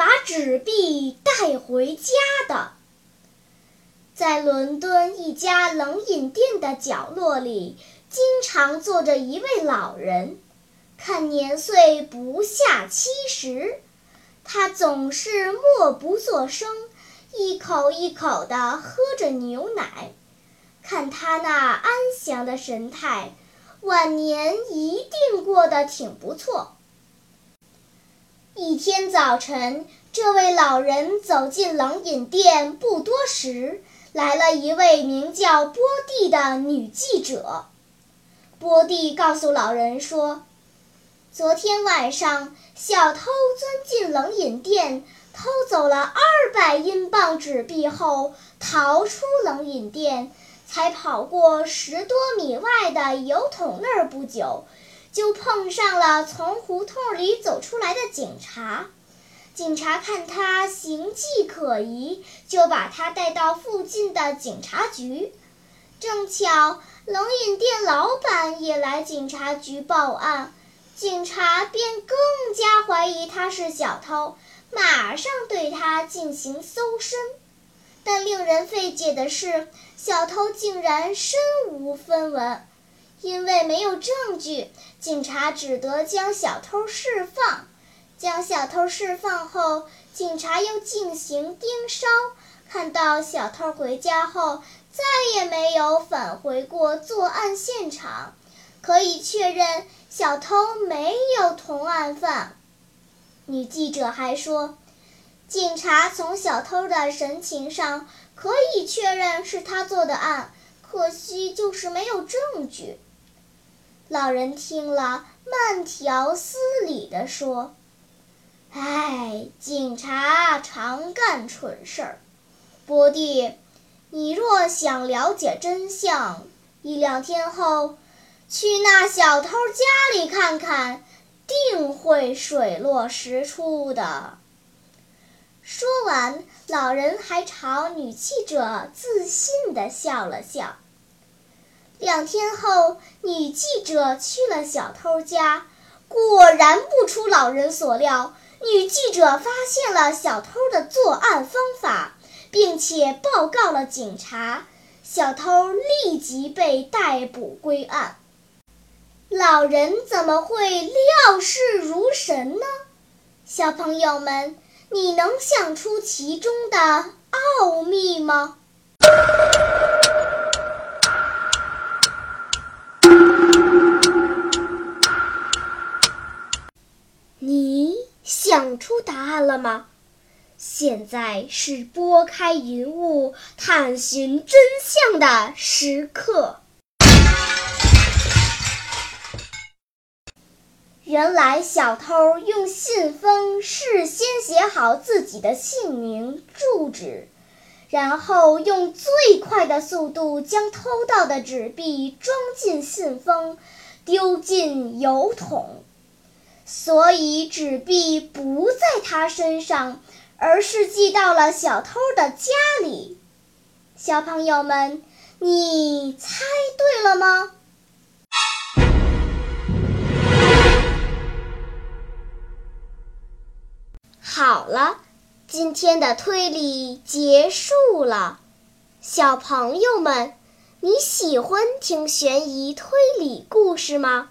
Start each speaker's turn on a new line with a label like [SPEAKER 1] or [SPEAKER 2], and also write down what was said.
[SPEAKER 1] 把纸币带回家的？在伦敦一家冷饮店的角落里，经常坐着一位老人，看年岁不下七十。他总是默不作声，一口一口地喝着牛奶。看他那安详的神态，晚年一定过得挺不错。一天早晨，这位老人走进冷饮店不多时，来了一位名叫波蒂的女记者。波蒂告诉老人说：“昨天晚上，小偷钻进冷饮店，偷走了二百英镑纸币后，逃出冷饮店，才跑过十多米外的油桶那儿不久。”就碰上了从胡同里走出来的警察，警察看他形迹可疑，就把他带到附近的警察局。正巧冷饮店老板也来警察局报案，警察便更加怀疑他是小偷，马上对他进行搜身。但令人费解的是，小偷竟然身无分文。因为没有证据，警察只得将小偷释放。将小偷释放后，警察又进行盯梢，看到小偷回家后再也没有返回过作案现场，可以确认小偷没有同案犯。女记者还说，警察从小偷的神情上可以确认是他做的案，可惜就是没有证据。老人听了，慢条斯理地说：“哎，警察常干蠢事儿。波蒂，你若想了解真相，一两天后去那小偷家里看看，定会水落石出的。”说完，老人还朝女记者自信地笑了笑。两天后，女记者去了小偷家，果然不出老人所料，女记者发现了小偷的作案方法，并且报告了警察，小偷立即被逮捕归案。老人怎么会料事如神呢？小朋友们，你能想出其中的奥秘吗？想出答案了吗？现在是拨开云雾探寻真相的时刻。原来小偷用信封事先写好自己的姓名、住址，然后用最快的速度将偷到的纸币装进信封，丢进邮筒。所以纸币不在他身上，而是寄到了小偷的家里。小朋友们，你猜对了吗？好了，今天的推理结束了。小朋友们，你喜欢听悬疑推理故事吗？